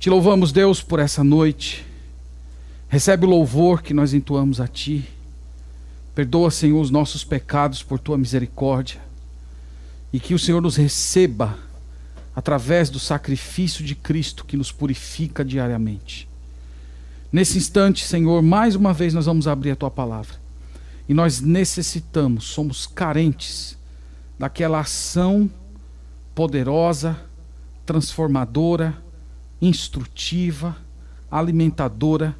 Te louvamos, Deus, por essa noite. Recebe o louvor que nós entoamos a Ti. Perdoa, Senhor, os nossos pecados por Tua misericórdia. E que o Senhor nos receba através do sacrifício de Cristo que nos purifica diariamente. Nesse instante, Senhor, mais uma vez nós vamos abrir a Tua palavra. E nós necessitamos, somos carentes daquela ação poderosa, transformadora, instrutiva, alimentadora,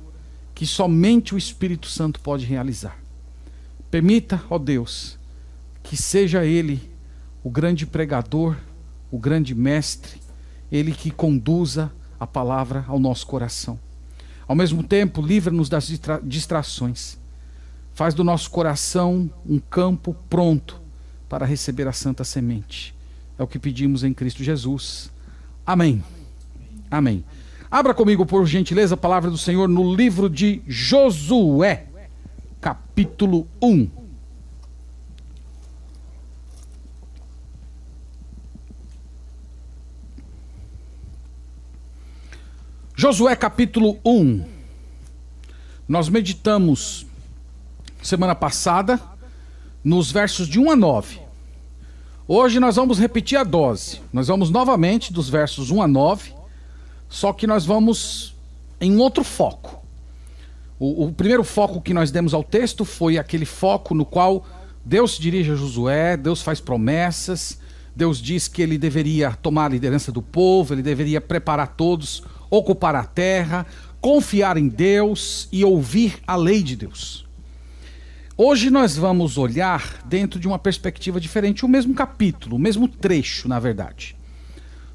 que somente o Espírito Santo pode realizar. Permita, ó Deus, que seja Ele o grande pregador, o grande mestre, Ele que conduza a palavra ao nosso coração. Ao mesmo tempo, livra-nos das distra distrações. Faz do nosso coração um campo pronto para receber a santa semente. É o que pedimos em Cristo Jesus. Amém. Amém. Abra comigo, por gentileza, a palavra do Senhor no livro de Josué, capítulo 1. Josué capítulo 1. Nós meditamos semana passada nos versos de 1 a 9. Hoje nós vamos repetir a dose. Nós vamos novamente dos versos 1 a 9, só que nós vamos em outro foco. O, o primeiro foco que nós demos ao texto foi aquele foco no qual Deus se dirige a Josué, Deus faz promessas, Deus diz que ele deveria tomar a liderança do povo, ele deveria preparar todos, ocupar a terra, confiar em Deus e ouvir a lei de Deus. Hoje nós vamos olhar dentro de uma perspectiva diferente, o mesmo capítulo, o mesmo trecho, na verdade.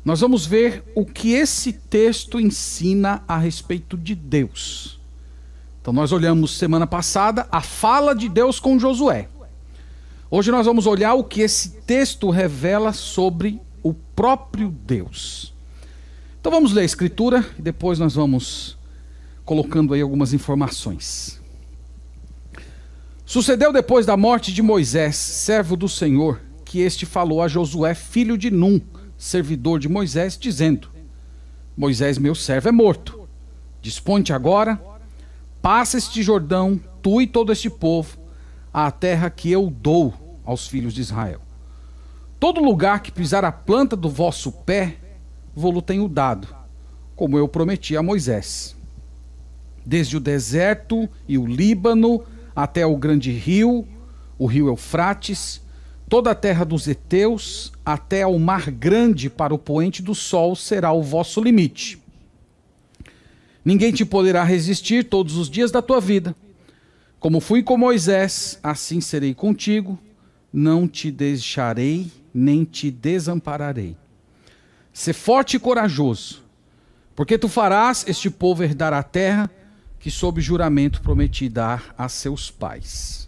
Nós vamos ver o que esse texto ensina a respeito de Deus. Então nós olhamos semana passada a fala de Deus com Josué. Hoje nós vamos olhar o que esse texto revela sobre o próprio Deus. Então vamos ler a escritura e depois nós vamos colocando aí algumas informações. Sucedeu depois da morte de Moisés, servo do Senhor, que este falou a Josué, filho de Num, servidor de Moisés, dizendo: Moisés, meu servo, é morto. Disponte agora, passa este Jordão, tu e todo este povo, à terra que eu dou aos filhos de Israel. Todo lugar que pisar a planta do vosso pé, vou-lo tenho dado, como eu prometi a Moisés. Desde o deserto e o Líbano, até o grande rio, o rio Eufrates, toda a terra dos heteus, até ao mar grande para o poente do sol será o vosso limite. Ninguém te poderá resistir todos os dias da tua vida. Como fui com Moisés, assim serei contigo, não te deixarei, nem te desampararei. Sê forte e corajoso, porque tu farás este povo herdar a terra que sob juramento prometi dar a seus pais.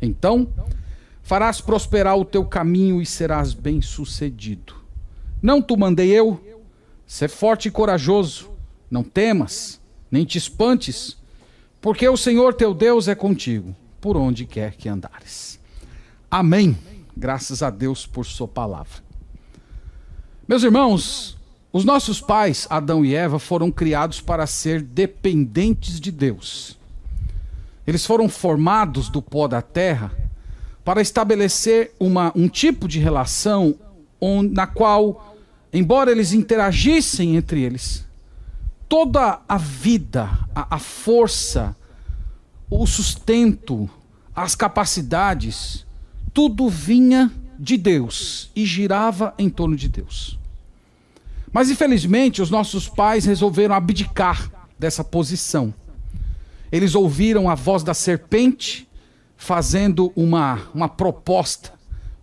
Então, farás prosperar o teu caminho e serás bem-sucedido. Não tu mandei eu? Ser forte e corajoso, não temas, nem te espantes, porque o Senhor teu Deus é contigo, por onde quer que andares. Amém. Graças a Deus por sua palavra. Meus irmãos, os nossos pais, Adão e Eva, foram criados para ser dependentes de Deus. Eles foram formados do pó da terra para estabelecer uma, um tipo de relação onde, na qual, embora eles interagissem entre eles, toda a vida, a, a força, o sustento, as capacidades, tudo vinha de Deus e girava em torno de Deus. Mas infelizmente os nossos pais resolveram abdicar dessa posição. Eles ouviram a voz da serpente fazendo uma, uma proposta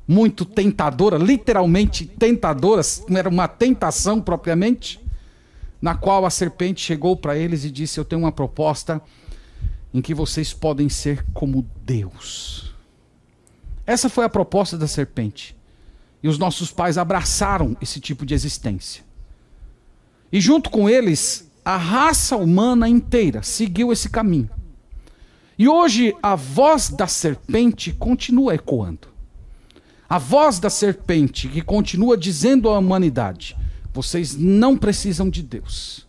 muito tentadora, literalmente tentadora, era uma tentação propriamente, na qual a serpente chegou para eles e disse: Eu tenho uma proposta em que vocês podem ser como Deus. Essa foi a proposta da serpente. E os nossos pais abraçaram esse tipo de existência. E junto com eles, a raça humana inteira seguiu esse caminho. E hoje a voz da serpente continua ecoando. A voz da serpente que continua dizendo à humanidade: vocês não precisam de Deus.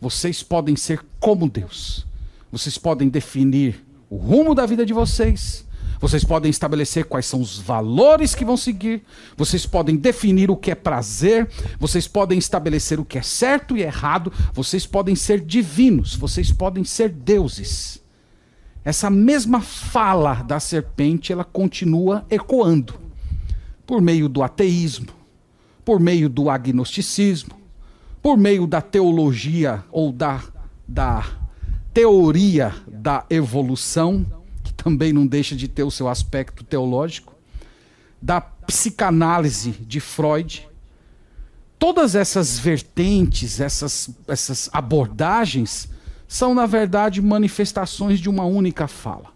Vocês podem ser como Deus. Vocês podem definir o rumo da vida de vocês. Vocês podem estabelecer quais são os valores que vão seguir. Vocês podem definir o que é prazer. Vocês podem estabelecer o que é certo e errado. Vocês podem ser divinos. Vocês podem ser deuses. Essa mesma fala da serpente, ela continua ecoando por meio do ateísmo, por meio do agnosticismo, por meio da teologia ou da, da teoria da evolução, também não deixa de ter o seu aspecto teológico, da psicanálise de Freud. Todas essas vertentes, essas, essas abordagens, são, na verdade, manifestações de uma única fala.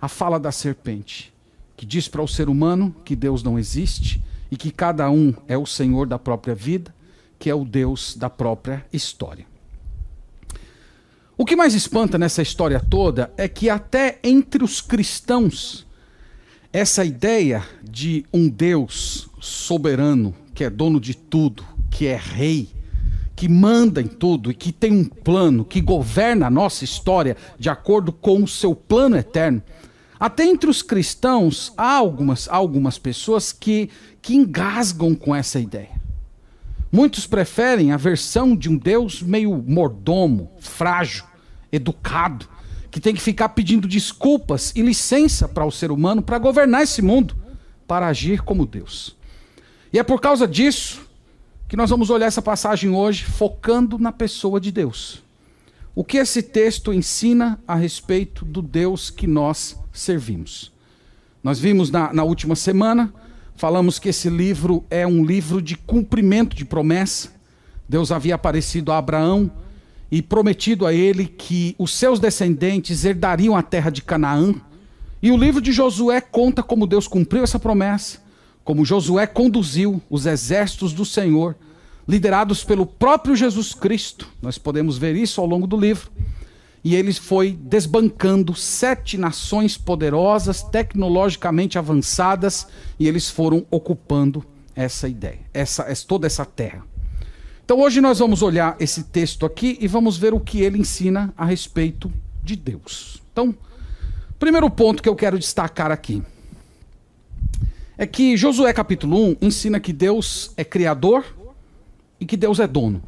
A fala da serpente, que diz para o ser humano que Deus não existe e que cada um é o senhor da própria vida, que é o Deus da própria história. O que mais espanta nessa história toda é que, até entre os cristãos, essa ideia de um Deus soberano, que é dono de tudo, que é rei, que manda em tudo e que tem um plano, que governa a nossa história de acordo com o seu plano eterno. Até entre os cristãos, há algumas, algumas pessoas que, que engasgam com essa ideia. Muitos preferem a versão de um Deus meio mordomo, frágil, educado, que tem que ficar pedindo desculpas e licença para o ser humano para governar esse mundo, para agir como Deus. E é por causa disso que nós vamos olhar essa passagem hoje focando na pessoa de Deus. O que esse texto ensina a respeito do Deus que nós servimos? Nós vimos na, na última semana Falamos que esse livro é um livro de cumprimento de promessa. Deus havia aparecido a Abraão e prometido a ele que os seus descendentes herdariam a terra de Canaã. E o livro de Josué conta como Deus cumpriu essa promessa, como Josué conduziu os exércitos do Senhor, liderados pelo próprio Jesus Cristo. Nós podemos ver isso ao longo do livro e ele foi desbancando sete nações poderosas, tecnologicamente avançadas, e eles foram ocupando essa ideia, essa, toda essa terra. Então hoje nós vamos olhar esse texto aqui e vamos ver o que ele ensina a respeito de Deus. Então, primeiro ponto que eu quero destacar aqui é que Josué capítulo 1 ensina que Deus é criador e que Deus é dono.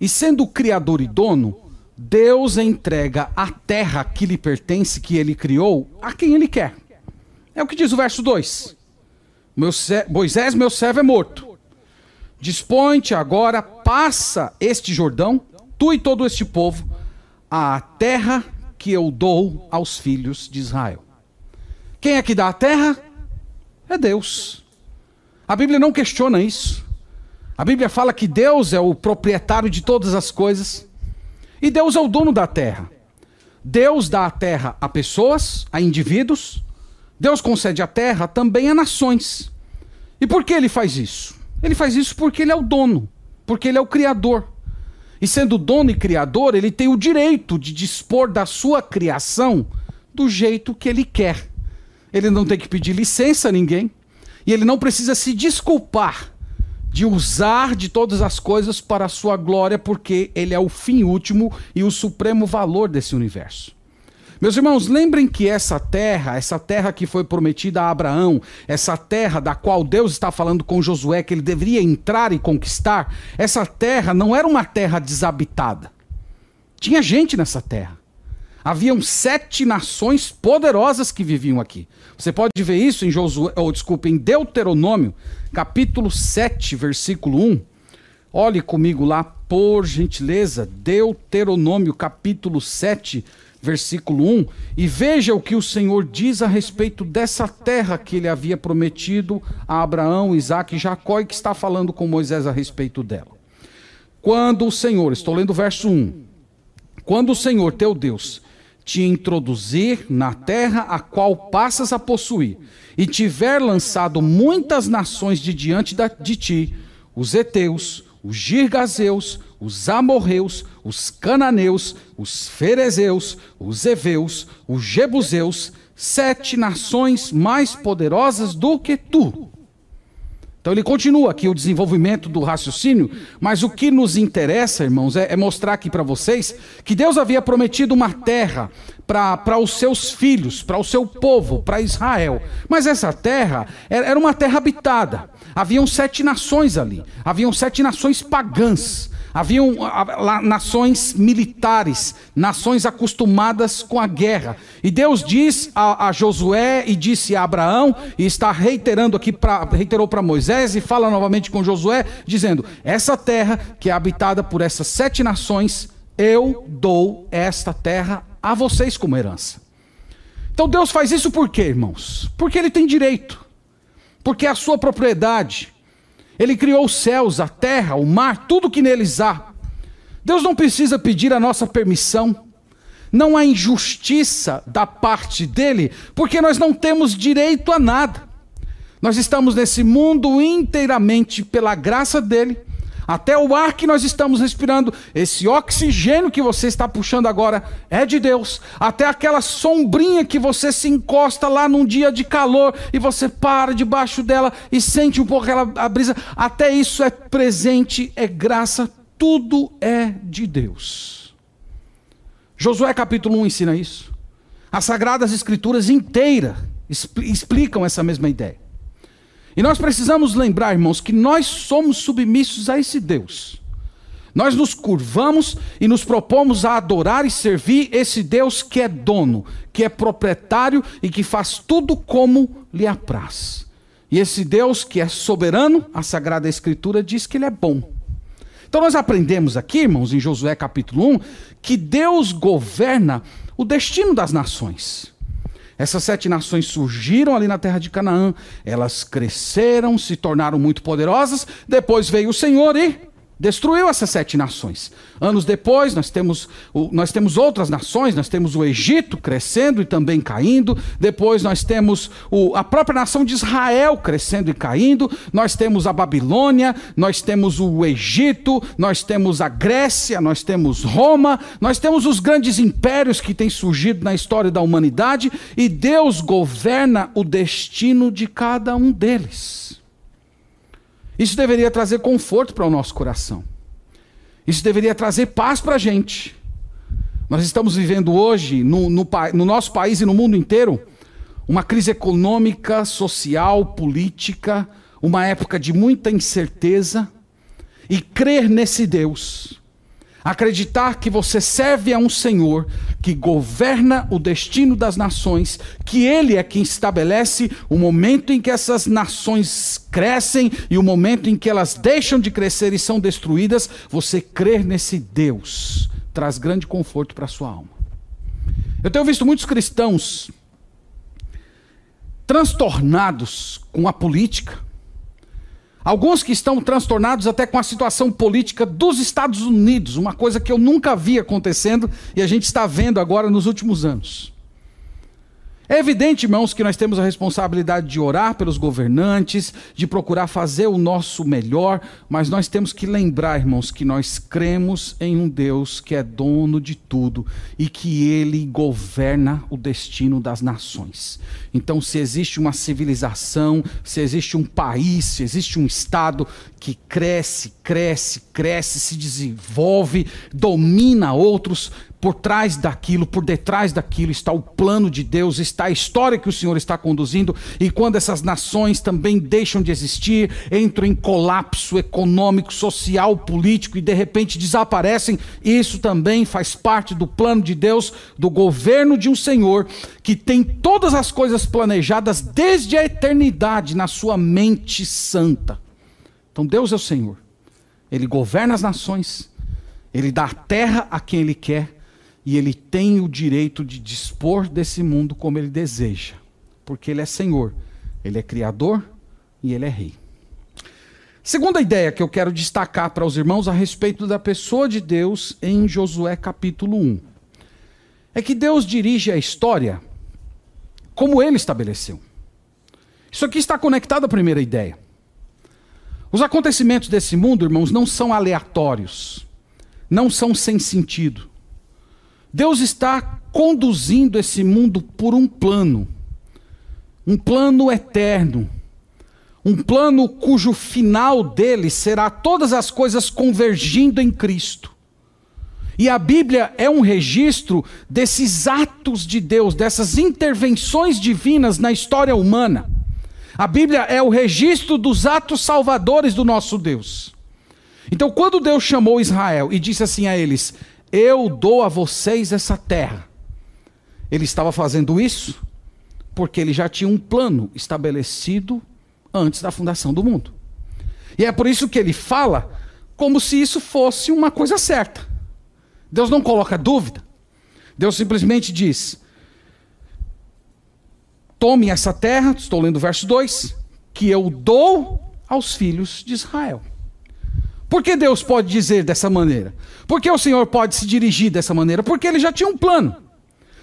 E sendo criador e dono, Deus entrega a terra que lhe pertence, que ele criou, a quem ele quer. É o que diz o verso 2. Moisés, meu servo, é morto. Dispõe-te agora, passa este Jordão, tu e todo este povo, à terra que eu dou aos filhos de Israel. Quem é que dá a terra? É Deus. A Bíblia não questiona isso. A Bíblia fala que Deus é o proprietário de todas as coisas. E Deus é o dono da terra. Deus dá a terra a pessoas, a indivíduos. Deus concede a terra também a nações. E por que ele faz isso? Ele faz isso porque ele é o dono, porque ele é o criador. E sendo dono e criador, ele tem o direito de dispor da sua criação do jeito que ele quer. Ele não tem que pedir licença a ninguém. E ele não precisa se desculpar de usar de todas as coisas para a sua glória, porque ele é o fim último e o supremo valor desse universo. Meus irmãos, lembrem que essa terra, essa terra que foi prometida a Abraão, essa terra da qual Deus está falando com Josué que ele deveria entrar e conquistar, essa terra não era uma terra desabitada. Tinha gente nessa terra. Haviam sete nações poderosas que viviam aqui. Você pode ver isso em Josué, ou desculpa, em Deuteronômio, capítulo 7, versículo 1. Olhe comigo lá, por gentileza, Deuteronômio, capítulo 7, versículo 1, e veja o que o Senhor diz a respeito dessa terra que ele havia prometido a Abraão, Isaac e Jacó e que está falando com Moisés a respeito dela. Quando o Senhor, estou lendo o verso 1. Quando o Senhor teu Deus te introduzir na terra a qual passas a possuir, e tiver lançado muitas nações de diante de ti, os heteus, os girgazeus, os amorreus, os cananeus, os ferezeus, os heveus, os jebuseus, sete nações mais poderosas do que tu. Então ele continua aqui o desenvolvimento do raciocínio, mas o que nos interessa, irmãos, é, é mostrar aqui para vocês que Deus havia prometido uma terra para os seus filhos, para o seu povo, para Israel. Mas essa terra era uma terra habitada. Haviam sete nações ali, haviam sete nações pagãs. Haviam nações militares, nações acostumadas com a guerra. E Deus diz a, a Josué e disse a Abraão, e está reiterando aqui, pra, reiterou para Moisés e fala novamente com Josué, dizendo: Essa terra que é habitada por essas sete nações, eu dou esta terra a vocês como herança. Então Deus faz isso por quê, irmãos? Porque Ele tem direito, porque é a sua propriedade. Ele criou os céus, a terra, o mar, tudo que neles há. Deus não precisa pedir a nossa permissão. Não há injustiça da parte dele, porque nós não temos direito a nada. Nós estamos nesse mundo inteiramente pela graça dele até o ar que nós estamos respirando, esse oxigênio que você está puxando agora é de Deus. Até aquela sombrinha que você se encosta lá num dia de calor e você para debaixo dela e sente um pouco aquela a brisa, até isso é presente, é graça, tudo é de Deus. Josué capítulo 1 ensina isso. As sagradas escrituras inteiras explicam essa mesma ideia. E nós precisamos lembrar, irmãos, que nós somos submissos a esse Deus. Nós nos curvamos e nos propomos a adorar e servir esse Deus que é dono, que é proprietário e que faz tudo como lhe apraz. E esse Deus que é soberano, a Sagrada Escritura diz que ele é bom. Então nós aprendemos aqui, irmãos, em Josué capítulo 1, que Deus governa o destino das nações. Essas sete nações surgiram ali na terra de Canaã, elas cresceram, se tornaram muito poderosas. Depois veio o Senhor e destruiu essas sete nações. Anos depois, nós temos, nós temos outras nações, nós temos o Egito crescendo e também caindo, depois nós temos o, a própria nação de Israel crescendo e caindo, nós temos a Babilônia, nós temos o Egito, nós temos a Grécia, nós temos Roma, nós temos os grandes impérios que têm surgido na história da humanidade e Deus governa o destino de cada um deles. Isso deveria trazer conforto para o nosso coração. Isso deveria trazer paz para a gente. Nós estamos vivendo hoje, no, no, no nosso país e no mundo inteiro, uma crise econômica, social, política, uma época de muita incerteza. E crer nesse Deus Acreditar que você serve a um Senhor que governa o destino das nações, que Ele é quem estabelece o momento em que essas nações crescem e o momento em que elas deixam de crescer e são destruídas, você crer nesse Deus traz grande conforto para a sua alma. Eu tenho visto muitos cristãos transtornados com a política, Alguns que estão transtornados até com a situação política dos Estados Unidos, uma coisa que eu nunca vi acontecendo e a gente está vendo agora nos últimos anos. É evidente, irmãos, que nós temos a responsabilidade de orar pelos governantes, de procurar fazer o nosso melhor, mas nós temos que lembrar, irmãos, que nós cremos em um Deus que é dono de tudo e que ele governa o destino das nações. Então, se existe uma civilização, se existe um país, se existe um Estado que cresce, cresce, cresce, se desenvolve, domina outros, por trás daquilo, por detrás daquilo está o plano de Deus, está a história que o Senhor está conduzindo, e quando essas nações também deixam de existir, entram em colapso econômico, social, político e de repente desaparecem, isso também faz parte do plano de Deus, do governo de um Senhor que tem todas as coisas planejadas desde a eternidade na sua mente santa. Então Deus é o Senhor, Ele governa as nações, Ele dá a terra a quem Ele quer e ele tem o direito de dispor desse mundo como ele deseja, porque ele é Senhor, ele é Criador e ele é Rei. Segunda ideia que eu quero destacar para os irmãos a respeito da pessoa de Deus em Josué capítulo 1 é que Deus dirige a história como ele estabeleceu. Isso aqui está conectado à primeira ideia. Os acontecimentos desse mundo, irmãos, não são aleatórios, não são sem sentido. Deus está conduzindo esse mundo por um plano, um plano eterno, um plano cujo final dele será todas as coisas convergindo em Cristo. E a Bíblia é um registro desses atos de Deus, dessas intervenções divinas na história humana. A Bíblia é o registro dos atos salvadores do nosso Deus. Então, quando Deus chamou Israel e disse assim a eles: Eu dou a vocês essa terra, ele estava fazendo isso porque ele já tinha um plano estabelecido antes da fundação do mundo. E é por isso que ele fala como se isso fosse uma coisa certa. Deus não coloca dúvida. Deus simplesmente diz: Tome essa terra, estou lendo o verso 2, que eu dou aos filhos de Israel. Por que Deus pode dizer dessa maneira? Por que o Senhor pode se dirigir dessa maneira? Porque ele já tinha um plano.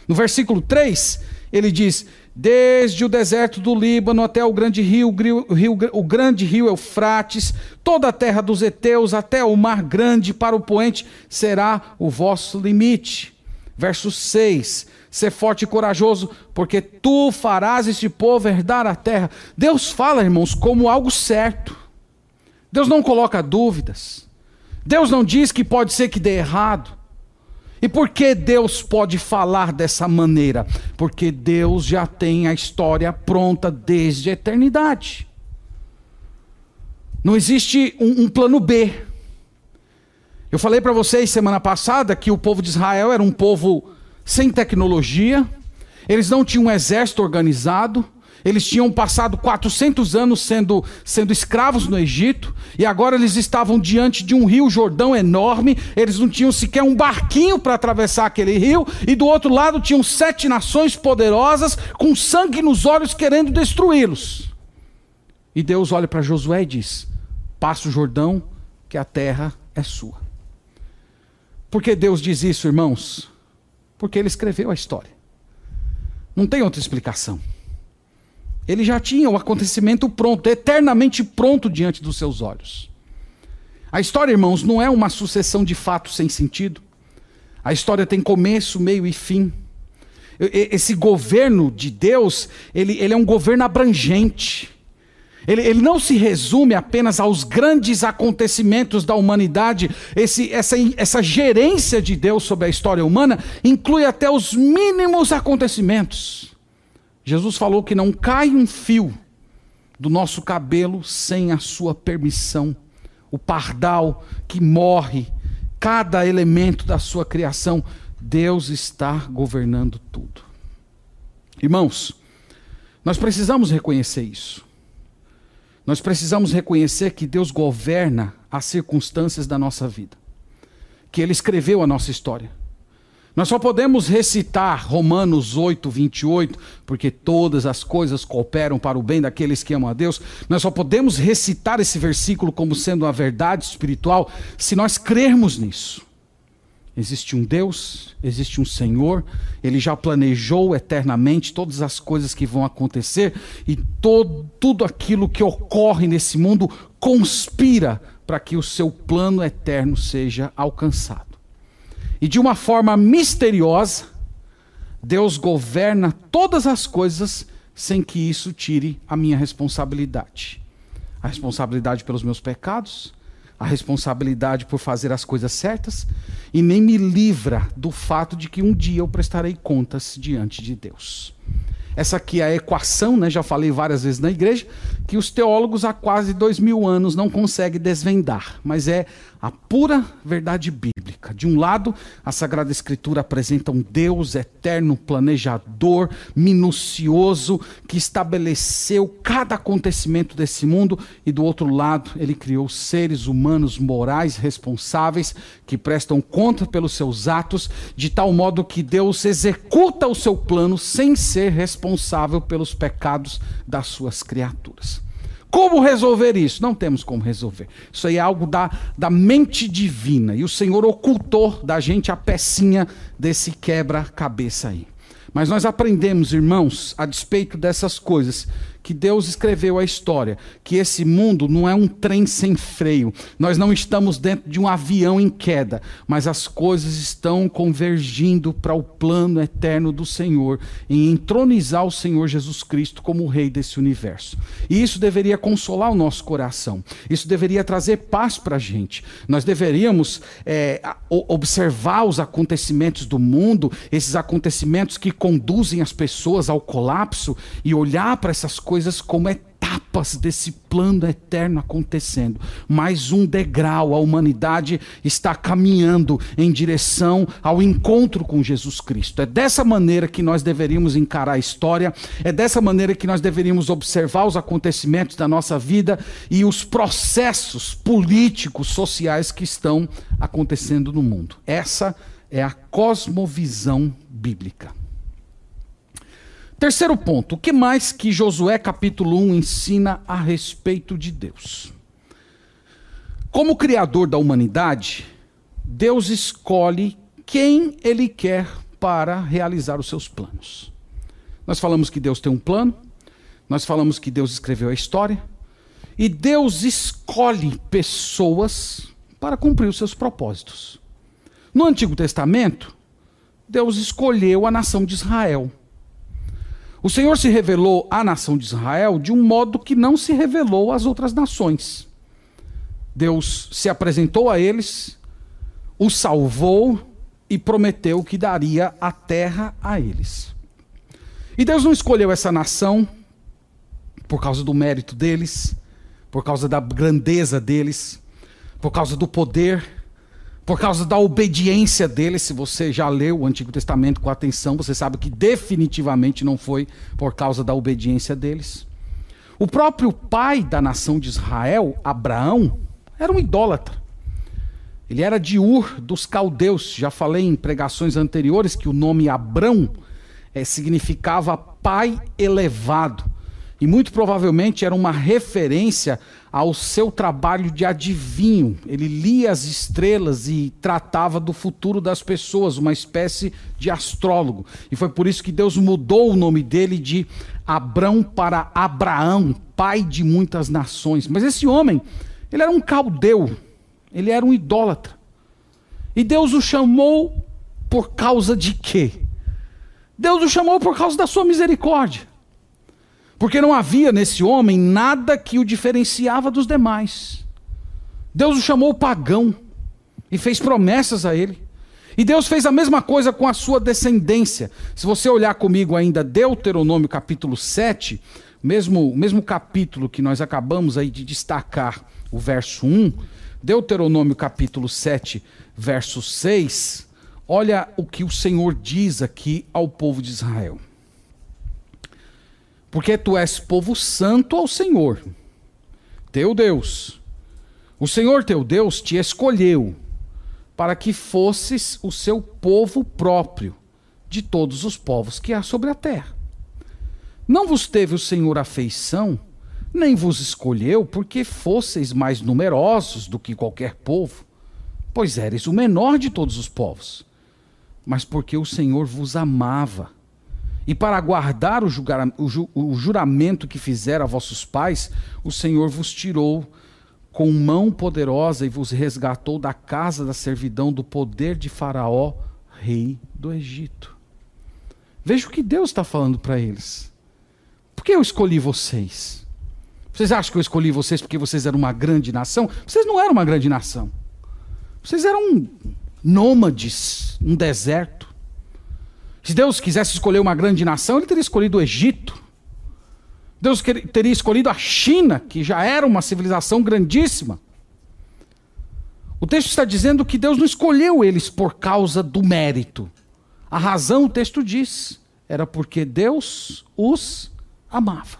No versículo 3, ele diz: desde o deserto do Líbano até o grande rio, o, rio, o grande rio Eufrates, toda a terra dos heteus até o mar grande para o poente será o vosso limite. Verso 6: Ser forte e corajoso, porque tu farás este povo herdar a terra. Deus fala, irmãos, como algo certo. Deus não coloca dúvidas. Deus não diz que pode ser que dê errado. E por que Deus pode falar dessa maneira? Porque Deus já tem a história pronta desde a eternidade. Não existe um, um plano B. Eu falei para vocês semana passada que o povo de Israel era um povo sem tecnologia, eles não tinham um exército organizado, eles tinham passado 400 anos sendo, sendo escravos no Egito, e agora eles estavam diante de um rio Jordão enorme, eles não tinham sequer um barquinho para atravessar aquele rio, e do outro lado tinham sete nações poderosas com sangue nos olhos querendo destruí-los. E Deus olha para Josué e diz: Passa o Jordão, que a terra é sua. Por que Deus diz isso, irmãos? Porque ele escreveu a história. Não tem outra explicação. Ele já tinha o acontecimento pronto, eternamente pronto diante dos seus olhos. A história, irmãos, não é uma sucessão de fatos sem sentido. A história tem começo, meio e fim. Esse governo de Deus, ele, ele é um governo abrangente. Ele, ele, não se resume apenas aos grandes acontecimentos da humanidade. Esse, essa, essa gerência de Deus sobre a história humana inclui até os mínimos acontecimentos. Jesus falou que não cai um fio do nosso cabelo sem a sua permissão. O pardal que morre, cada elemento da sua criação, Deus está governando tudo. Irmãos, nós precisamos reconhecer isso. Nós precisamos reconhecer que Deus governa as circunstâncias da nossa vida, que Ele escreveu a nossa história. Nós só podemos recitar Romanos 8, 28, porque todas as coisas cooperam para o bem daqueles que amam a Deus. Nós só podemos recitar esse versículo como sendo uma verdade espiritual se nós crermos nisso. Existe um Deus, existe um Senhor, Ele já planejou eternamente todas as coisas que vão acontecer e todo, tudo aquilo que ocorre nesse mundo conspira para que o seu plano eterno seja alcançado. E de uma forma misteriosa, Deus governa todas as coisas sem que isso tire a minha responsabilidade. A responsabilidade pelos meus pecados, a responsabilidade por fazer as coisas certas e nem me livra do fato de que um dia eu prestarei contas diante de Deus. Essa aqui é a equação, né? já falei várias vezes na igreja, que os teólogos há quase dois mil anos não conseguem desvendar, mas é a pura verdade bíblica. De um lado, a Sagrada Escritura apresenta um Deus eterno, planejador, minucioso, que estabeleceu cada acontecimento desse mundo, e do outro lado, ele criou seres humanos morais, responsáveis, que prestam conta pelos seus atos, de tal modo que Deus executa o seu plano sem ser responsável pelos pecados das suas criaturas. Como resolver isso? Não temos como resolver. Isso aí é algo da, da mente divina. E o Senhor ocultou da gente a pecinha desse quebra-cabeça aí. Mas nós aprendemos, irmãos, a despeito dessas coisas, que Deus escreveu a história, que esse mundo não é um trem sem freio. Nós não estamos dentro de um avião em queda, mas as coisas estão convergindo para o plano eterno do Senhor, em entronizar o Senhor Jesus Cristo como o rei desse universo. E isso deveria consolar o nosso coração. Isso deveria trazer paz para a gente. Nós deveríamos é, observar os acontecimentos do mundo, esses acontecimentos que conduzem as pessoas ao colapso e olhar para essas coisas coisas como etapas desse plano eterno acontecendo. Mais um degrau, a humanidade está caminhando em direção ao encontro com Jesus Cristo. É dessa maneira que nós deveríamos encarar a história, é dessa maneira que nós deveríamos observar os acontecimentos da nossa vida e os processos políticos, sociais que estão acontecendo no mundo. Essa é a cosmovisão bíblica. Terceiro ponto, o que mais que Josué capítulo 1 ensina a respeito de Deus? Como criador da humanidade, Deus escolhe quem ele quer para realizar os seus planos. Nós falamos que Deus tem um plano, nós falamos que Deus escreveu a história, e Deus escolhe pessoas para cumprir os seus propósitos. No Antigo Testamento, Deus escolheu a nação de Israel o Senhor se revelou à nação de Israel de um modo que não se revelou às outras nações. Deus se apresentou a eles, os salvou e prometeu que daria a terra a eles. E Deus não escolheu essa nação por causa do mérito deles, por causa da grandeza deles, por causa do poder por causa da obediência dele. Se você já leu o Antigo Testamento com atenção, você sabe que definitivamente não foi por causa da obediência deles. O próprio pai da nação de Israel, Abraão, era um idólatra. Ele era de Ur dos caldeus. Já falei em pregações anteriores que o nome Abrão é, significava pai elevado. E muito provavelmente era uma referência ao seu trabalho de adivinho. Ele lia as estrelas e tratava do futuro das pessoas, uma espécie de astrólogo. E foi por isso que Deus mudou o nome dele de Abrão para Abraão, pai de muitas nações. Mas esse homem, ele era um caldeu, ele era um idólatra. E Deus o chamou por causa de quê? Deus o chamou por causa da sua misericórdia. Porque não havia nesse homem nada que o diferenciava dos demais. Deus o chamou pagão e fez promessas a ele. E Deus fez a mesma coisa com a sua descendência. Se você olhar comigo ainda Deuteronômio capítulo 7, mesmo, mesmo capítulo que nós acabamos aí de destacar, o verso 1, Deuteronômio capítulo 7, verso 6, olha o que o Senhor diz aqui ao povo de Israel porque tu és povo santo ao Senhor, teu Deus. O Senhor teu Deus te escolheu para que fosses o seu povo próprio de todos os povos que há sobre a terra. Não vos teve o Senhor afeição, nem vos escolheu porque fosseis mais numerosos do que qualquer povo, pois eres o menor de todos os povos, mas porque o Senhor vos amava e para guardar o, o, ju o juramento que fizera a vossos pais, o Senhor vos tirou com mão poderosa e vos resgatou da casa da servidão do poder de Faraó, rei do Egito. Veja o que Deus está falando para eles. Por que eu escolhi vocês? Vocês acham que eu escolhi vocês porque vocês eram uma grande nação? Vocês não eram uma grande nação. Vocês eram nômades, um deserto. Se Deus quisesse escolher uma grande nação, ele teria escolhido o Egito. Deus teria escolhido a China, que já era uma civilização grandíssima. O texto está dizendo que Deus não escolheu eles por causa do mérito. A razão, o texto diz, era porque Deus os amava.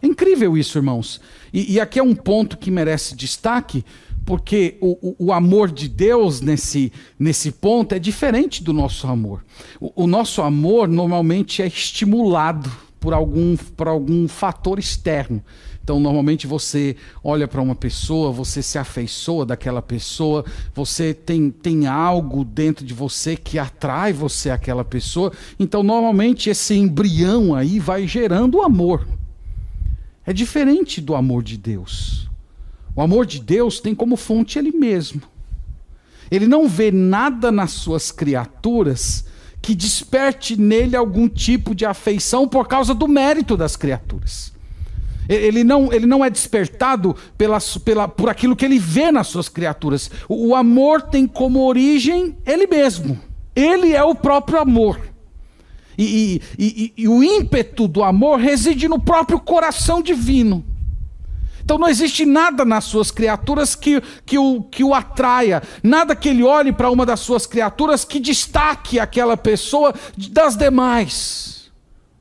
É incrível isso, irmãos. E, e aqui é um ponto que merece destaque, porque o, o, amor de Deus nesse, nesse ponto é diferente do nosso amor. O, o nosso amor normalmente é estimulado por algum, por algum fator externo. Então, normalmente você olha para uma pessoa, você se afeiçoa daquela pessoa, você tem, tem algo dentro de você que atrai você àquela pessoa. Então, normalmente esse embrião aí vai gerando amor. É diferente do amor de Deus. O amor de Deus tem como fonte Ele mesmo. Ele não vê nada nas suas criaturas que desperte nele algum tipo de afeição por causa do mérito das criaturas. Ele não, ele não é despertado pela, pela, por aquilo que ele vê nas suas criaturas. O, o amor tem como origem ele mesmo. Ele é o próprio amor. E, e, e, e, o ímpeto do amor reside no próprio coração divino. Então não existe nada nas suas criaturas que, que, o, que o atraia, nada que ele olhe para uma das suas criaturas que destaque aquela pessoa das demais.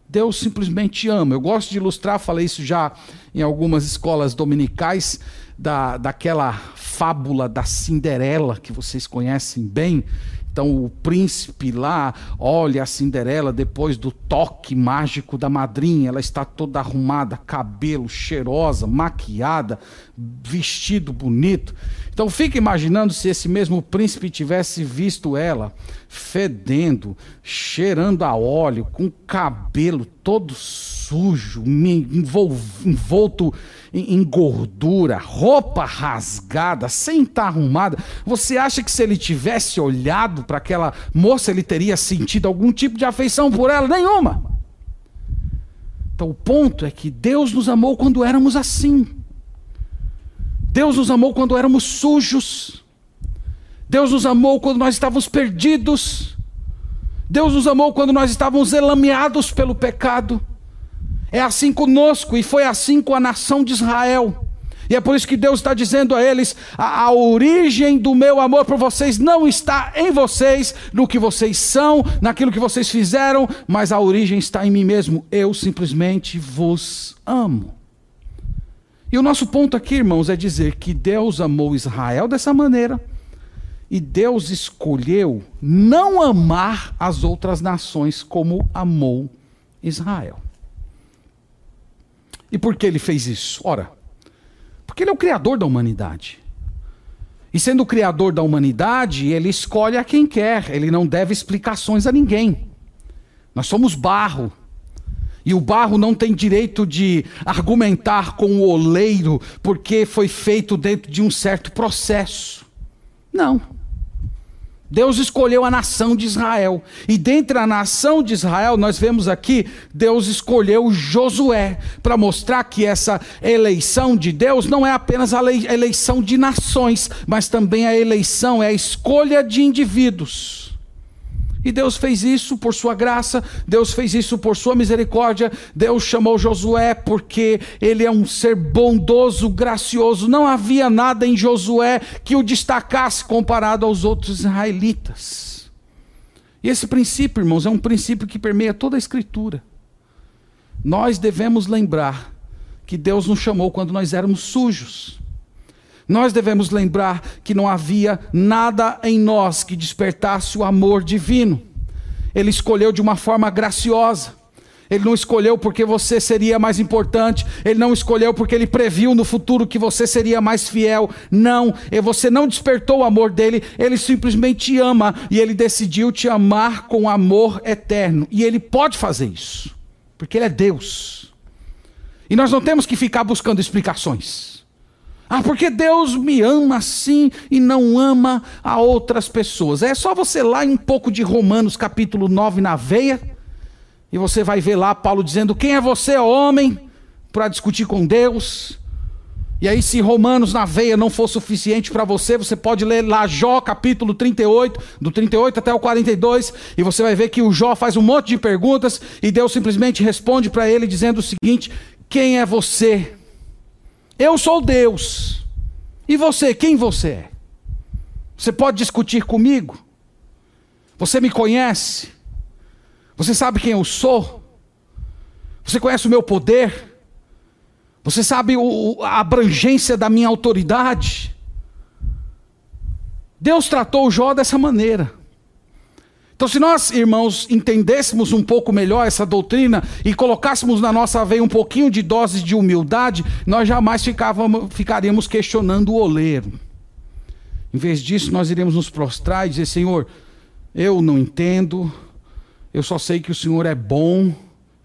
Deus simplesmente ama. Eu gosto de ilustrar, falei isso já em algumas escolas dominicais, da, daquela fábula da Cinderela, que vocês conhecem bem, então o príncipe lá olha a Cinderela depois do toque mágico da madrinha. Ela está toda arrumada, cabelo cheirosa, maquiada, vestido bonito. Então fica imaginando se esse mesmo príncipe tivesse visto ela fedendo, cheirando a óleo, com cabelo todo sujo, envolto em gordura, roupa rasgada, sem estar arrumada. Você acha que se ele tivesse olhado para aquela moça, ele teria sentido algum tipo de afeição por ela? Nenhuma. Então o ponto é que Deus nos amou quando éramos assim. Deus nos amou quando éramos sujos. Deus nos amou quando nós estávamos perdidos. Deus nos amou quando nós estávamos elameados pelo pecado. É assim conosco e foi assim com a nação de Israel. E é por isso que Deus está dizendo a eles: a, a, origem do meu amor por vocês não está em vocês, no que vocês são, naquilo que vocês fizeram, mas a origem está em mim mesmo. Eu simplesmente vos amo. E o nosso ponto aqui, irmãos, é dizer que Deus amou Israel dessa maneira e Deus escolheu não amar as outras nações como amou Israel. E por que ele fez isso? Ora, porque ele é o criador da humanidade. E sendo o criador da humanidade, ele escolhe a quem quer, ele não deve explicações a ninguém. Nós somos barro. E o barro não tem direito de argumentar com o oleiro porque foi feito dentro de um certo processo. Não. Deus escolheu a nação de Israel. E dentre a nação de Israel, nós vemos aqui, Deus escolheu Josué para mostrar que essa eleição de Deus não é apenas a eleição de nações, mas também a eleição, é a escolha de indivíduos. E Deus fez isso por sua graça, Deus fez isso por sua misericórdia. Deus chamou Josué porque ele é um ser bondoso, gracioso. Não havia nada em Josué que o destacasse comparado aos outros israelitas. E esse princípio, irmãos, é um princípio que permeia toda a Escritura. Nós devemos lembrar que Deus nos chamou quando nós éramos sujos. Nós devemos lembrar que não havia nada em nós que despertasse o amor divino. Ele escolheu de uma forma graciosa. Ele não escolheu porque você seria mais importante. Ele não escolheu porque ele previu no futuro que você seria mais fiel. Não, e você não despertou o amor dele. Ele simplesmente te ama e ele decidiu te amar com amor eterno. E ele pode fazer isso, porque ele é Deus. E nós não temos que ficar buscando explicações. Ah, porque Deus me ama assim e não ama a outras pessoas. É só você lá em um pouco de Romanos capítulo 9 na veia, e você vai ver lá Paulo dizendo: Quem é você, homem, para discutir com Deus? E aí, se Romanos na veia não for suficiente para você, você pode ler lá Jó capítulo 38, do 38 até o 42, e você vai ver que o Jó faz um monte de perguntas, e Deus simplesmente responde para ele dizendo o seguinte: Quem é você? Eu sou Deus. E você, quem você é? Você pode discutir comigo? Você me conhece? Você sabe quem eu sou? Você conhece o meu poder? Você sabe o, a abrangência da minha autoridade? Deus tratou Jó dessa maneira. Então, se nós, irmãos, entendêssemos um pouco melhor essa doutrina e colocássemos na nossa veia um pouquinho de doses de humildade, nós jamais ficávamos, ficaríamos questionando o oleiro. Em vez disso, nós iremos nos prostrar e dizer: Senhor, eu não entendo, eu só sei que o Senhor é bom,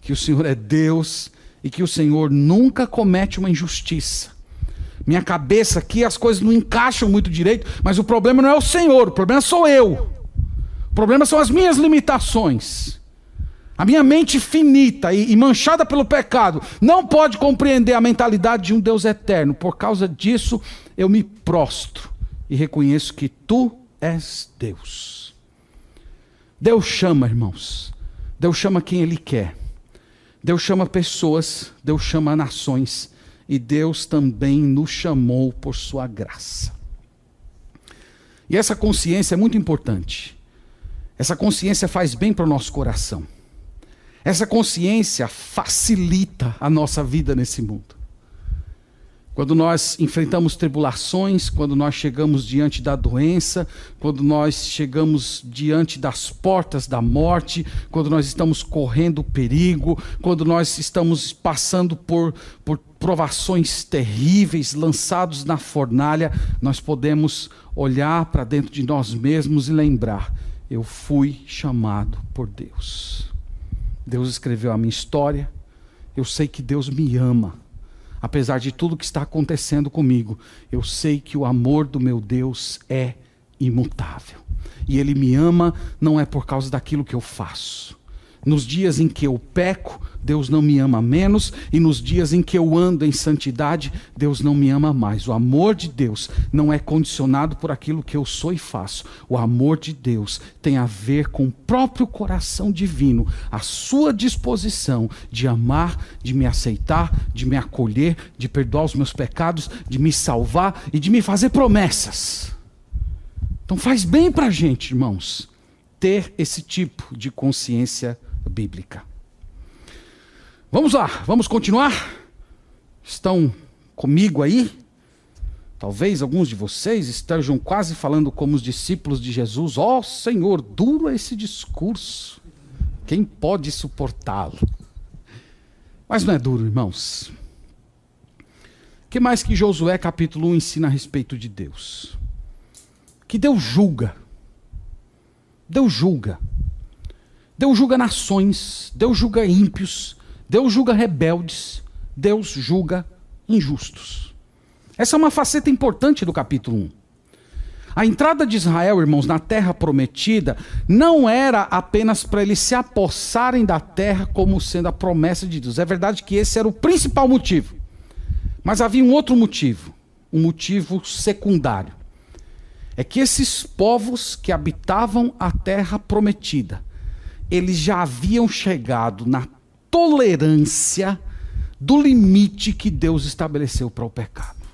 que o Senhor é Deus e que o Senhor nunca comete uma injustiça. Minha cabeça aqui, as coisas não encaixam muito direito, mas o problema não é o Senhor, o problema sou eu. O problema são as minhas limitações. A minha mente finita e, manchada pelo pecado não pode compreender a mentalidade de um Deus eterno. Por causa disso, eu me prostro e reconheço que tu és Deus. Deus chama, irmãos. Deus chama quem Ele quer. Deus chama pessoas, Deus chama nações. E Deus também nos chamou por Sua graça. E essa consciência é muito importante. Essa consciência faz bem para o nosso coração. Essa consciência facilita a nossa vida nesse mundo. Quando nós enfrentamos tribulações, quando nós chegamos diante da doença, quando nós chegamos diante das portas da morte, quando nós estamos correndo perigo, quando nós estamos passando por, por provações terríveis, lançados na fornalha, nós podemos olhar para dentro de nós mesmos e lembrar: eu fui chamado por Deus. Deus escreveu a minha história. Eu sei que Deus me ama. Apesar de tudo que está acontecendo comigo, eu sei que o amor do meu Deus é imutável. E Ele me ama não é por causa daquilo que eu faço nos dias em que eu peco, Deus não me ama menos, e nos dias em que eu ando em santidade, Deus não me ama mais. O amor de Deus não é condicionado por aquilo que eu sou e faço. O amor de Deus tem a ver com o próprio coração divino, a sua disposição de amar, de me aceitar, de me acolher, de perdoar os meus pecados, de me salvar e de me fazer promessas. Então faz bem para a gente, irmãos, ter esse tipo de consciência bíblica. Vamos lá, vamos continuar? Estão comigo aí? Talvez alguns de vocês estejam quase falando como os discípulos de Jesus: Ó oh, Senhor, duro esse discurso. Quem pode suportá-lo? Mas não é duro, irmãos. O que mais que Josué capítulo 1 ensina a respeito de Deus? Que Deus julga. Deus julga. Deus julga nações, Deus julga ímpios, Deus julga rebeldes, Deus julga injustos. Essa é uma faceta importante do capítulo 1. A entrada de Israel, irmãos, na terra prometida, não era apenas para eles se apossarem da terra como sendo a promessa de Deus. É verdade que esse era o principal motivo. Mas havia um outro motivo, um motivo secundário. É que esses povos que habitavam a terra prometida, eles já haviam chegado na tolerância do limite que Deus estabeleceu para o pecado.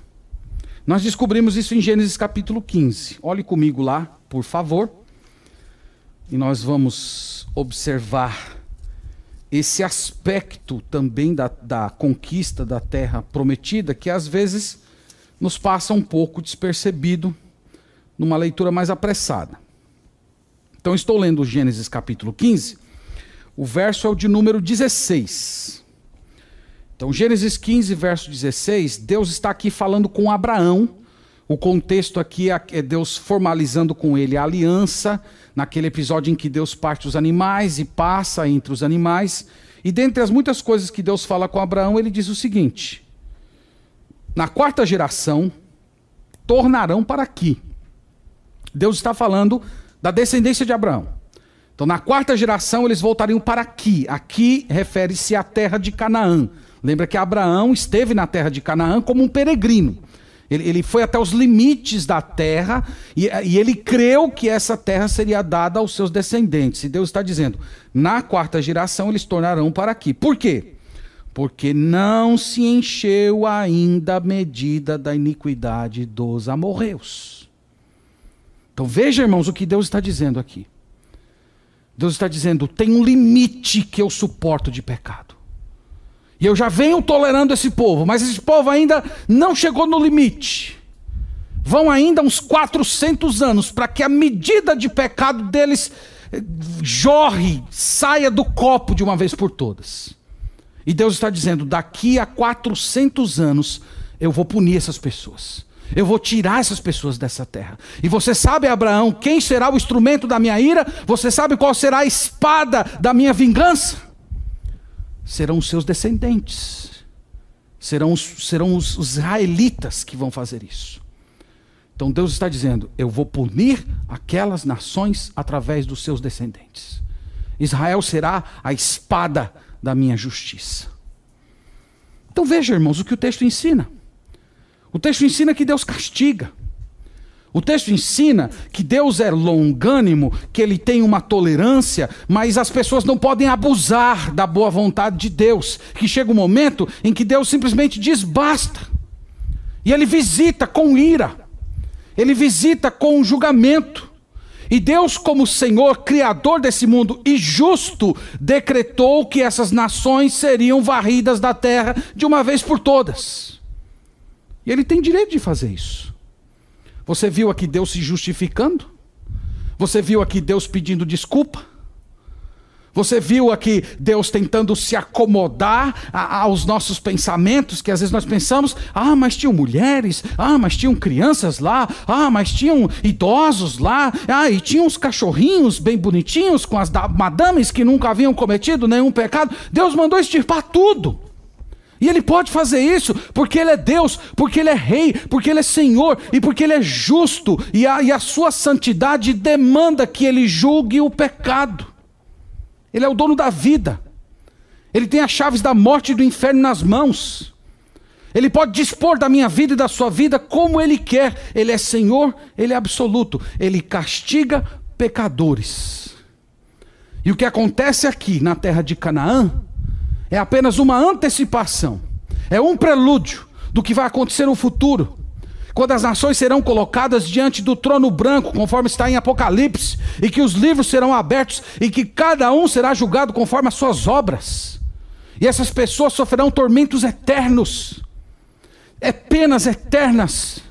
Nós descobrimos isso em Gênesis capítulo 15. Olhe comigo lá, por favor. E nós vamos observar esse aspecto também da, da conquista da terra prometida, que às vezes nos passa um pouco despercebido numa leitura mais apressada. Então, estou lendo Gênesis capítulo 15, o verso é o de número 16. Então, Gênesis 15, verso 16, Deus está aqui falando com Abraão. O contexto aqui é, é Deus formalizando com ele a aliança, naquele episódio em que Deus parte os animais e passa entre os animais. E dentre as muitas coisas que Deus fala com Abraão, ele diz o seguinte: Na quarta geração, tornarão para aqui. Deus está falando da descendência de Abraão. Então, na quarta geração, eles voltariam para aqui. Aqui refere-se à terra de Canaã. Lembra que Abraão esteve na terra de Canaã como um peregrino. Ele, ele foi até os limites da terra e, e, ele creu que essa terra seria dada aos seus descendentes. E Deus está dizendo: na quarta geração eles tornarão para aqui. Por quê? Porque não se encheu ainda a medida da iniquidade dos amorreus. Então veja, irmãos, o que Deus está dizendo aqui. Deus está dizendo: tem um limite que eu suporto de pecado. E eu já venho tolerando esse povo, mas esse povo ainda não chegou no limite. vão ainda uns 400 anos para que a medida de pecado deles eh, jorre, saia do copo de uma vez por todas. E Deus está dizendo: daqui a 400 anos eu vou punir essas pessoas. Eu vou tirar essas pessoas dessa terra. E você sabe, Abraão, quem será o instrumento da minha ira? Você sabe qual será a espada da minha vingança? Serão os seus descendentes. Serão os, serão os, israelitas que vão fazer isso. Então Deus está dizendo: Eu vou punir aquelas nações através dos seus descendentes. Israel será a espada da minha justiça. Então veja, irmãos, o que o texto ensina. O texto ensina que Deus castiga. O texto ensina que Deus é longânimo, que ele tem uma tolerância, mas as pessoas não podem abusar da boa vontade de Deus. Que chega um momento em que Deus simplesmente diz basta. E ele visita com ira, ele visita com julgamento. E Deus, como Senhor, Criador desse mundo e justo, decretou que essas nações seriam varridas da terra de uma vez por todas. E ele tem direito de fazer isso. Você viu aqui Deus se justificando? Você viu aqui Deus pedindo desculpa? Você viu aqui Deus tentando se acomodar aos nossos pensamentos, que às vezes nós pensamos, ah, mas tinham mulheres, ah, mas tinham crianças lá, ah, mas tinham idosos lá, ah, e tinham uns cachorrinhos bem bonitinhos com as madames que nunca haviam cometido nenhum pecado. Deus mandou extirpar tudo. E ele pode fazer isso porque ele é Deus, porque ele é rei, porque ele é Senhor e porque ele é justo. E a, e a sua santidade demanda que ele julgue o pecado. Ele é o dono da vida. Ele tem as chaves da morte e do inferno nas mãos. Ele pode dispor da minha vida e da sua vida como ele quer. Ele é Senhor, ele é absoluto. Ele castiga pecadores. E o que acontece aqui na terra de Canaã é apenas uma antecipação, é um prelúdio do que vai acontecer no futuro. Quando as nações serão colocadas diante do trono branco, conforme está em Apocalipse, e que os livros serão abertos e que cada um será julgado conforme as suas obras. E essas pessoas sofrerão tormentos eternos, é penas eternas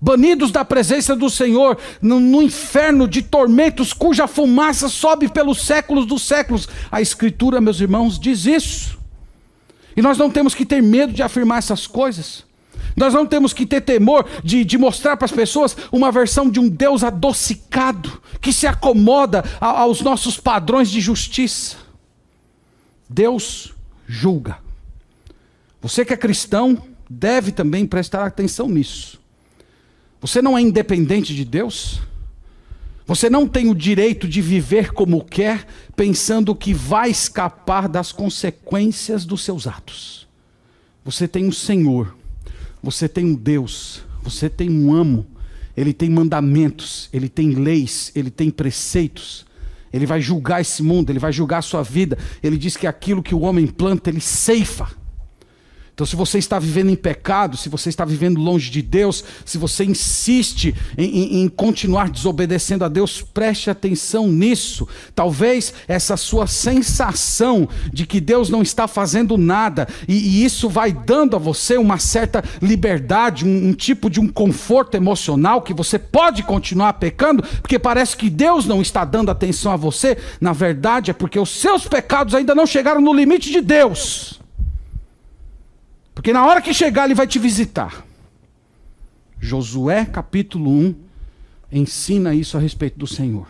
banidos da presença do Senhor, no, no, inferno de tormentos, cuja fumaça sobe pelos séculos dos séculos. A Escritura, meus irmãos, diz isso. E nós não temos que ter medo de afirmar essas coisas. Nós não temos que ter temor de, de mostrar para as pessoas uma versão de um Deus adocicado, que se acomoda a, aos nossos padrões de justiça. Deus julga. Você que é cristão deve também prestar atenção nisso. Você não é independente de Deus? Você não tem o direito de viver como quer, pensando que vai escapar das consequências dos seus atos. Você tem um Senhor, você tem um Deus, você tem um amo, ele tem mandamentos, ele tem leis, ele tem preceitos. Ele vai julgar esse mundo, ele vai julgar a sua vida. Ele diz que aquilo que o homem planta, ele ceifa. Então, se você está vivendo em pecado, se você está vivendo longe de Deus, se você insiste em, em, em, continuar desobedecendo a Deus, preste atenção nisso. Talvez essa sua sensação de que Deus não está fazendo nada, e, e isso vai dando a você uma certa liberdade, um, um tipo de um conforto emocional que você pode continuar pecando, porque parece que Deus não está dando atenção a você. Na verdade, é porque os seus pecados ainda não chegaram no limite de Deus. Porque na hora que chegar, ele vai te visitar. Josué capítulo 1 ensina isso a respeito do Senhor.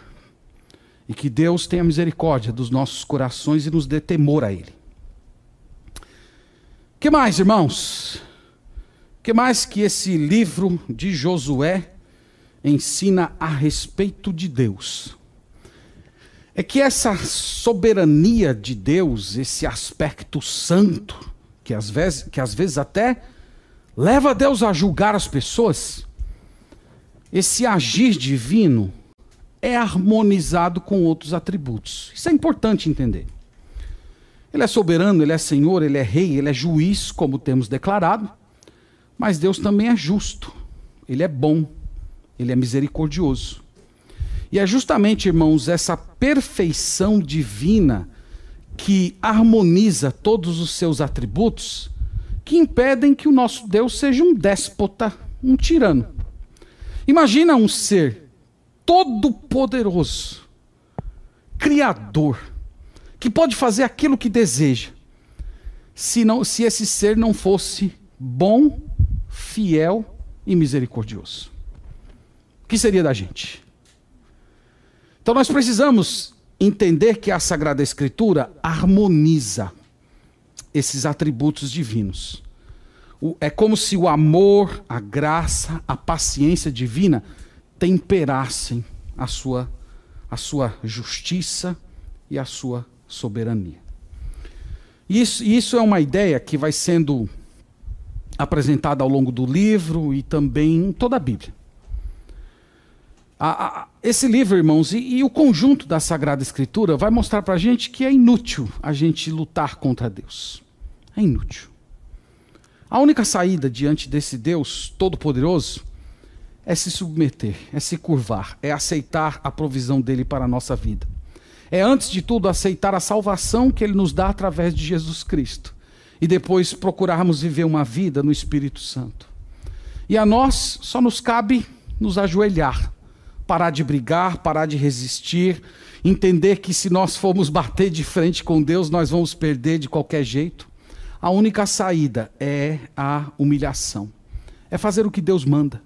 E que Deus tenha misericórdia dos nossos corações e nos dê temor a Ele. que mais, irmãos? que mais que esse livro de Josué ensina a respeito de Deus? É que essa soberania de Deus, esse aspecto santo, que às vezes, que às vezes até leva Deus a julgar as pessoas, esse agir divino é harmonizado com outros atributos. Isso é importante entender. Ele é soberano, ele é senhor, ele é rei, ele é juiz, como temos declarado, mas Deus também é justo, ele é bom, ele é misericordioso. E é justamente, irmãos, essa perfeição divina que harmoniza todos os seus atributos, que impedem que o nosso Deus seja um déspota, um tirano. Imagina um ser todo-poderoso, criador, que pode fazer aquilo que deseja, se, não, se esse ser não fosse bom, fiel e misericordioso. O que seria da gente? Então nós precisamos entender que a Sagrada Escritura harmoniza esses atributos divinos. é como se o amor, a graça, a paciência divina temperassem a sua, a sua justiça e a sua soberania. Isso, isso é uma ideia que vai sendo apresentada ao longo do livro e também em toda a Bíblia. A, a, esse livro, irmãos, e, e, o conjunto da Sagrada Escritura vai mostrar para a gente que é inútil a gente lutar contra Deus. É inútil. A única saída diante desse Deus Todo-Poderoso é se submeter, é se curvar, é aceitar a provisão dele para a nossa vida. É, antes de tudo, aceitar a salvação que ele nos dá através de Jesus Cristo. E depois procurarmos viver uma vida no Espírito Santo. E a nós só nos cabe nos ajoelhar parar de brigar, parar de resistir, entender que se nós formos bater de frente com Deus, nós vamos perder de qualquer jeito. A única saída é a humilhação. É fazer o que Deus manda.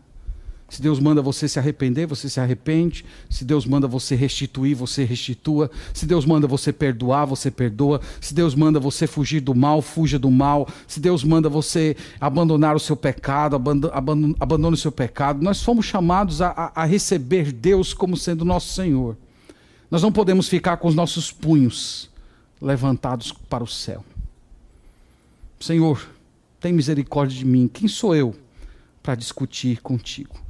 Se Deus manda você se arrepender, você se arrepende. Se Deus manda você restituir, você restitua. Se Deus manda você perdoar, você perdoa. Se Deus manda você fugir do mal, fuja do mal. Se Deus manda você abandonar o seu pecado, abandone, o seu pecado. Nós fomos chamados a, a receber Deus como sendo nosso Senhor. Nós não podemos ficar com os nossos punhos levantados para o céu. Senhor, tem misericórdia de mim. Quem sou eu para discutir contigo?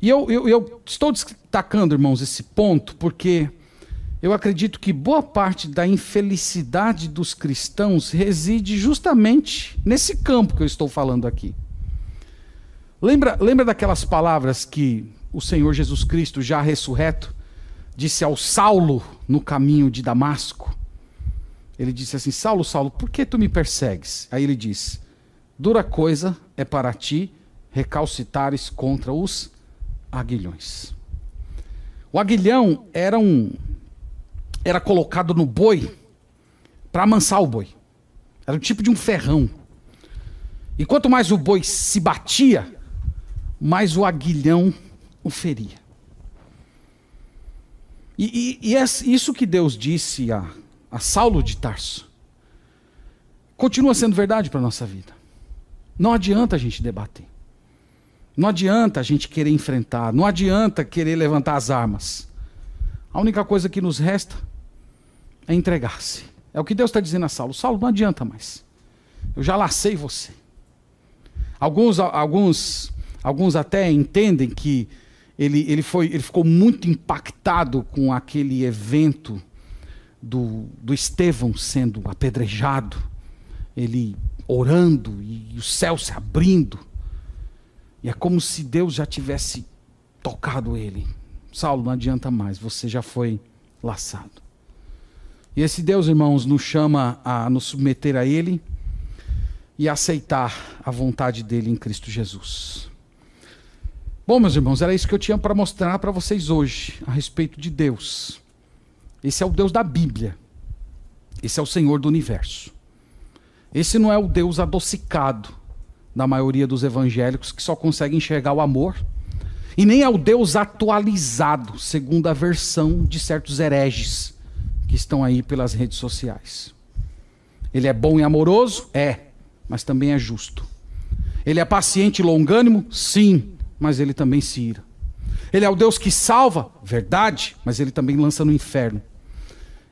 E eu, eu, eu estou destacando, irmãos, esse ponto porque eu acredito que boa parte da infelicidade dos cristãos reside justamente nesse campo que eu estou falando aqui. Lembra, lembra daquelas palavras que o Senhor Jesus Cristo, já ressurreto, disse ao Saulo no caminho de Damasco? Ele disse assim: Saulo, Saulo, por que tu me persegues? Aí ele diz: Dura coisa é para ti recalcitares contra os aguilhões. O aguilhão era um era colocado no boi para amansar o boi. Era o tipo de um ferrão. E quanto mais o boi se batia, mais o aguilhão o feria. E, e, e é isso que Deus disse a, a Saulo de Tarso continua sendo verdade para a nossa vida. Não adianta a gente debater. Não adianta a gente querer enfrentar, não adianta querer levantar as armas. A única coisa que nos resta é entregar-se. É o que Deus está dizendo a Saulo. Saulo, não adianta mais. Eu já lacei você. Alguns, alguns, alguns até entendem que ele, ele, foi, ele ficou muito impactado com aquele evento do, do Estevão sendo apedrejado, ele orando e o céu se abrindo. E é como se Deus já tivesse tocado ele. Saulo, não adianta mais, você já foi laçado. E esse Deus, irmãos, nos chama a nos submeter a Ele e aceitar a vontade dele em Cristo Jesus. Bom, meus irmãos, era isso que eu tinha para mostrar para vocês hoje a respeito de Deus. Esse é o Deus da Bíblia. Esse é o Senhor do universo. Esse não é o Deus adocicado da maioria dos evangélicos que só conseguem enxergar o amor, e nem é o Deus atualizado, segundo a versão de certos hereges que estão aí pelas redes sociais. Ele é bom e amoroso? É, mas também é justo. Ele é paciente e longânimo? Sim, mas ele também se ira. Ele é o Deus que salva? Verdade, mas ele também lança no inferno.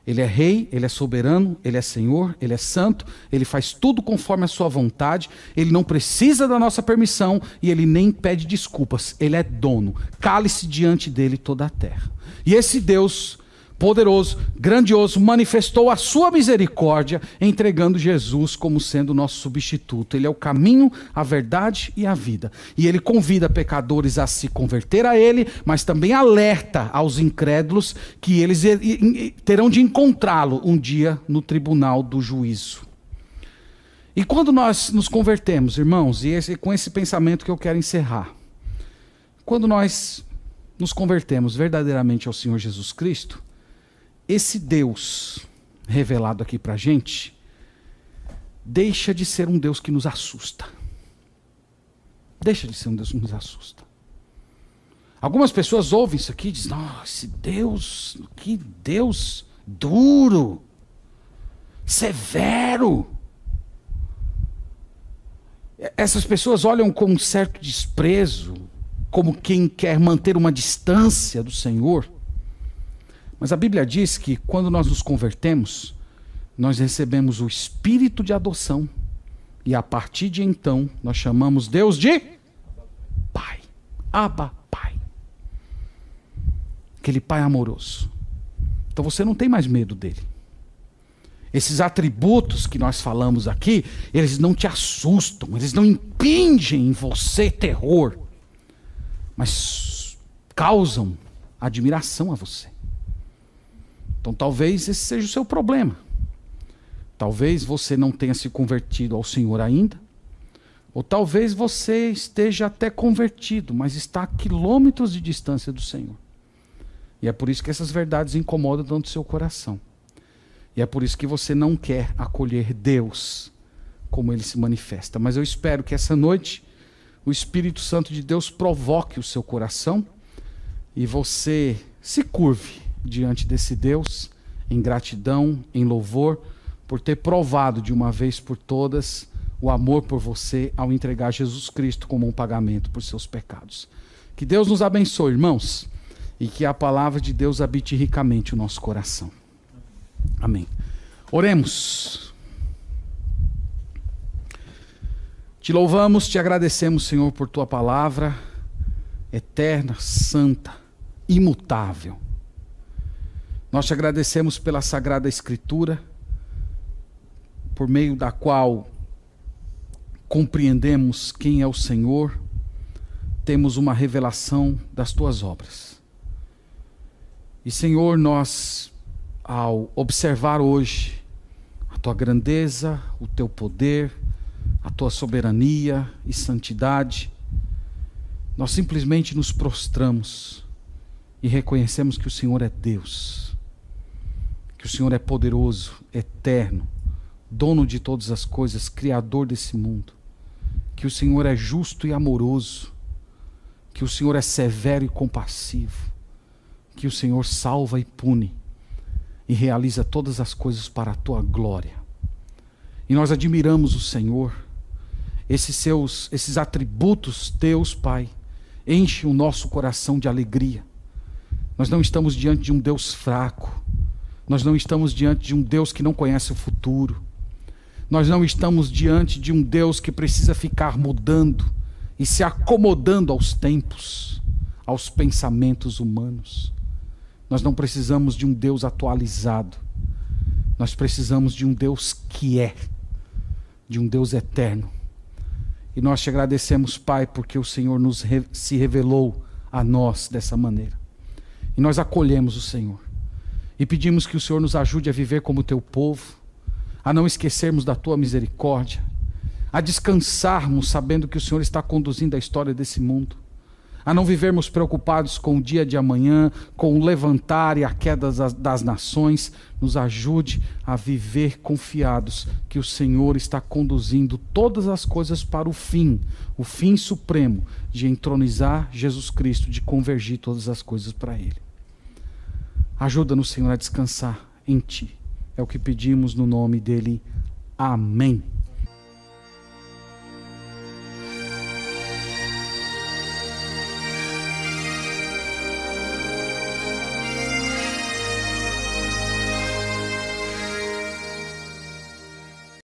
Ele é rei, ele é soberano, ele é senhor, ele é santo, ele faz tudo conforme a sua vontade, ele não precisa da nossa permissão e ele nem pede desculpas, ele é dono. Cale-se diante dele toda a terra. E esse Deus poderoso, grandioso, manifestou a sua misericórdia, entregando Jesus como sendo nosso substituto. Ele é o caminho, a verdade e a vida. E ele convida pecadores a se converter a ele, mas também alerta aos incrédulos que eles terão de encontrá-lo um dia no tribunal do juízo. E quando nós nos convertemos, irmãos, e esse, com esse pensamento que eu quero encerrar, Quando nós nos convertemos verdadeiramente ao Senhor Jesus Cristo, esse Deus revelado aqui para gente deixa de ser um Deus que nos assusta. Deixa de ser um Deus que nos assusta. Algumas pessoas ouvem isso aqui e dizem: Nossa, Deus, que Deus duro, severo. Essas pessoas olham com um certo desprezo, como quem quer manter uma distância do Senhor. Mas a Bíblia diz que quando nós nos convertemos, nós recebemos o espírito de adoção. E a partir de então, nós chamamos Deus de Pai. Abba, Pai. Aquele Pai amoroso. Então você não tem mais medo dele. Esses atributos que nós falamos aqui, eles não te assustam, eles não impingem em você terror, mas causam admiração a você. Então talvez esse seja o seu problema. Talvez você não tenha se convertido ao Senhor ainda, ou talvez você esteja até convertido, mas está a quilômetros de distância do Senhor. E é por isso que essas verdades incomodam tanto seu coração. E é por isso que você não quer acolher Deus como ele se manifesta. Mas eu espero que essa noite o Espírito Santo de Deus provoque o seu coração e você se curve diante desse Deus em gratidão, em louvor, por ter provado de uma vez por todas o amor por você ao entregar Jesus Cristo como um pagamento por seus pecados. Que Deus nos abençoe, irmãos, e que a palavra de Deus habite ricamente o nosso coração. Amém. Oremos. Te louvamos, te agradecemos, Senhor, por tua palavra eterna, santa, imutável. Nós te agradecemos pela sagrada Escritura, por meio da qual compreendemos quem é o Senhor, temos uma revelação das tuas obras. E, Senhor, nós ao observar hoje a tua grandeza, o teu poder, a tua soberania e santidade, nós simplesmente nos prostramos e reconhecemos que o Senhor é Deus, que o Senhor é poderoso, eterno, dono de todas as coisas, criador desse mundo, que o Senhor é justo e amoroso, que o Senhor é severo e compassivo, que o Senhor salva e pune e realiza todas as coisas para a tua glória. E nós admiramos o Senhor, esses seus, esses atributos teus, Pai, enchem o nosso coração de alegria. Nós não estamos diante de um Deus fraco. Nós não estamos diante de um Deus que não conhece o futuro. Nós não estamos diante de um Deus que precisa ficar mudando e se acomodando aos tempos, aos pensamentos humanos. Nós não precisamos de um Deus atualizado. Nós precisamos de um Deus que é, de um Deus eterno. E nós te agradecemos, Pai, porque o Senhor nos re se revelou a nós dessa maneira. E nós acolhemos o Senhor. E pedimos que o Senhor nos ajude a viver como teu povo, a não esquecermos da tua misericórdia, a descansarmos sabendo que o Senhor está conduzindo a história desse mundo a não vivermos preocupados com o dia de amanhã, com o levantar e a queda das, das nações. Nos ajude a viver confiados que o Senhor está conduzindo todas as coisas para o fim, o fim supremo de entronizar Jesus Cristo, de convergir todas as coisas para Ele. Ajuda-nos, Senhor, a descansar em Ti. É o que pedimos no nome dEle. Amém.